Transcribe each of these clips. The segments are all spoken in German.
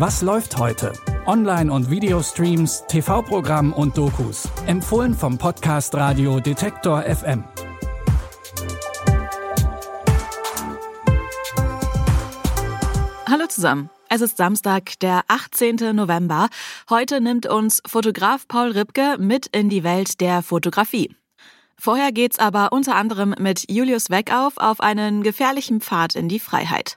Was läuft heute? Online- und Videostreams, TV-Programm und Dokus. Empfohlen vom Podcast Radio Detektor FM. Hallo zusammen. Es ist Samstag, der 18. November. Heute nimmt uns Fotograf Paul Ripke mit in die Welt der Fotografie. Vorher geht's aber unter anderem mit Julius Weckauf auf einen gefährlichen Pfad in die Freiheit.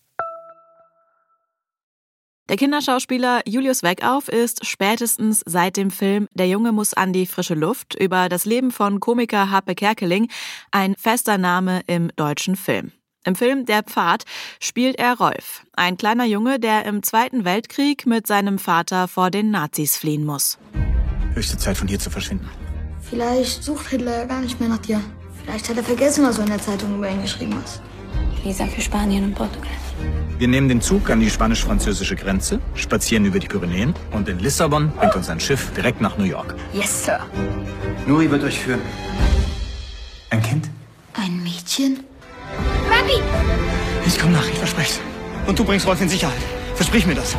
Der Kinderschauspieler Julius Weckauf ist spätestens seit dem Film Der Junge muss an die frische Luft über das Leben von Komiker Happe Kerkeling ein fester Name im deutschen Film. Im Film Der Pfad spielt er Rolf, ein kleiner Junge, der im Zweiten Weltkrieg mit seinem Vater vor den Nazis fliehen muss. Höchste Zeit, von hier zu verschwinden. Vielleicht sucht Hitler ja gar nicht mehr nach dir. Vielleicht hat er vergessen, was du in der Zeitung über ihn geschrieben hast. Visa für Spanien und Portugal. Wir nehmen den Zug an die spanisch-französische Grenze, spazieren über die Pyrenäen und in Lissabon bringt uns ein Schiff direkt nach New York. Yes, Sir. Nuri wird euch führen. Ein Kind? Ein Mädchen? Papi! Ich komme nach, ich verspreche Und du bringst Rolf in Sicherheit. Versprich mir das.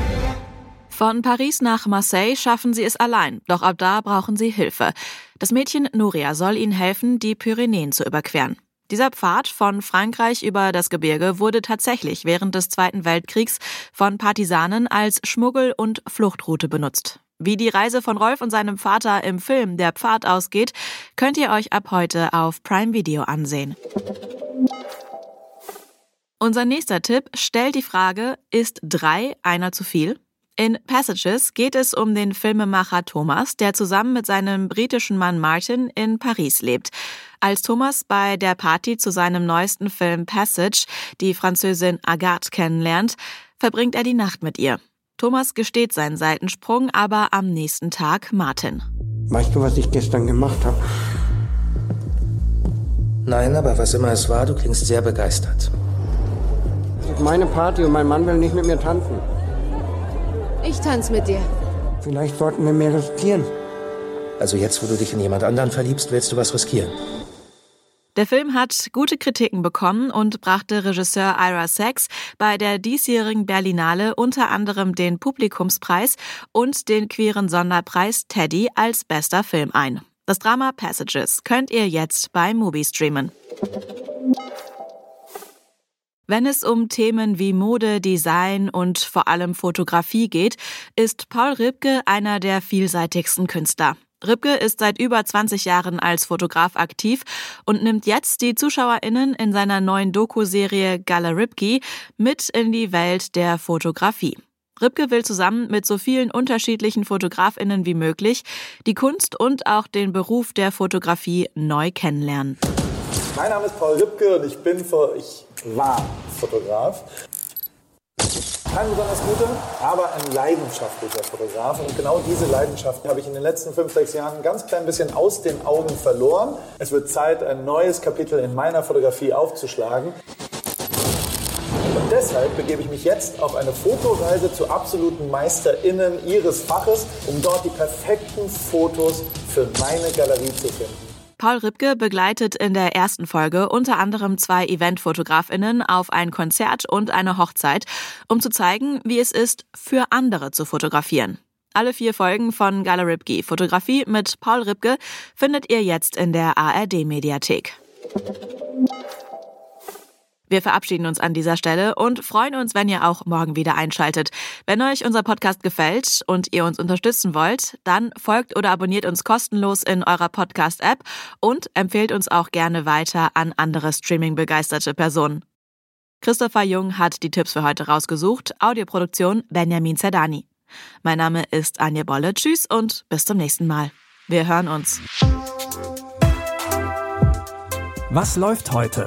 Von Paris nach Marseille schaffen sie es allein, doch ab da brauchen sie Hilfe. Das Mädchen Nuria soll ihnen helfen, die Pyrenäen zu überqueren. Dieser Pfad von Frankreich über das Gebirge wurde tatsächlich während des Zweiten Weltkriegs von Partisanen als Schmuggel- und Fluchtroute benutzt. Wie die Reise von Rolf und seinem Vater im Film Der Pfad ausgeht, könnt ihr euch ab heute auf Prime Video ansehen. Unser nächster Tipp stellt die Frage, ist drei einer zu viel? In Passages geht es um den Filmemacher Thomas, der zusammen mit seinem britischen Mann Martin in Paris lebt. Als Thomas bei der Party zu seinem neuesten Film Passage die Französin Agathe kennenlernt, verbringt er die Nacht mit ihr. Thomas gesteht seinen Seitensprung aber am nächsten Tag Martin. Weißt du, was ich gestern gemacht habe? Nein, aber was immer es war, du klingst sehr begeistert. Das ist meine Party und mein Mann will nicht mit mir tanzen. Ich tanze mit dir. Vielleicht sollten wir mehr riskieren. Also jetzt, wo du dich in jemand anderen verliebst, willst du was riskieren. Der Film hat gute Kritiken bekommen und brachte Regisseur Ira Sachs bei der diesjährigen Berlinale unter anderem den Publikumspreis und den queeren Sonderpreis Teddy als bester Film ein. Das Drama Passages könnt ihr jetzt bei Mubi streamen. Wenn es um Themen wie Mode, Design und vor allem Fotografie geht, ist Paul Ripke einer der vielseitigsten Künstler. Ripke ist seit über 20 Jahren als Fotograf aktiv und nimmt jetzt die ZuschauerInnen in seiner neuen Doku-Serie Gala Ripke mit in die Welt der Fotografie. Ripke will zusammen mit so vielen unterschiedlichen FotografInnen wie möglich die Kunst und auch den Beruf der Fotografie neu kennenlernen. Mein Name ist Paul Ripke und ich bin, ich war Fotograf. Kein besonders guter, aber ein leidenschaftlicher Fotograf. Und genau diese Leidenschaft habe ich in den letzten fünf, sechs Jahren ein ganz klein bisschen aus den Augen verloren. Es wird Zeit, ein neues Kapitel in meiner Fotografie aufzuschlagen. Und deshalb begebe ich mich jetzt auf eine Fotoreise zu absoluten MeisterInnen ihres Faches, um dort die perfekten Fotos für meine Galerie zu finden. Paul Ripke begleitet in der ersten Folge unter anderem zwei Eventfotografinnen auf ein Konzert und eine Hochzeit, um zu zeigen, wie es ist, für andere zu fotografieren. Alle vier Folgen von Gala Ripke Fotografie mit Paul Ripke findet ihr jetzt in der ARD Mediathek. Wir verabschieden uns an dieser Stelle und freuen uns, wenn ihr auch morgen wieder einschaltet. Wenn euch unser Podcast gefällt und ihr uns unterstützen wollt, dann folgt oder abonniert uns kostenlos in eurer Podcast-App und empfehlt uns auch gerne weiter an andere Streaming-begeisterte Personen. Christopher Jung hat die Tipps für heute rausgesucht. Audioproduktion Benjamin Zerdani. Mein Name ist Anja Bolle. Tschüss und bis zum nächsten Mal. Wir hören uns. Was läuft heute?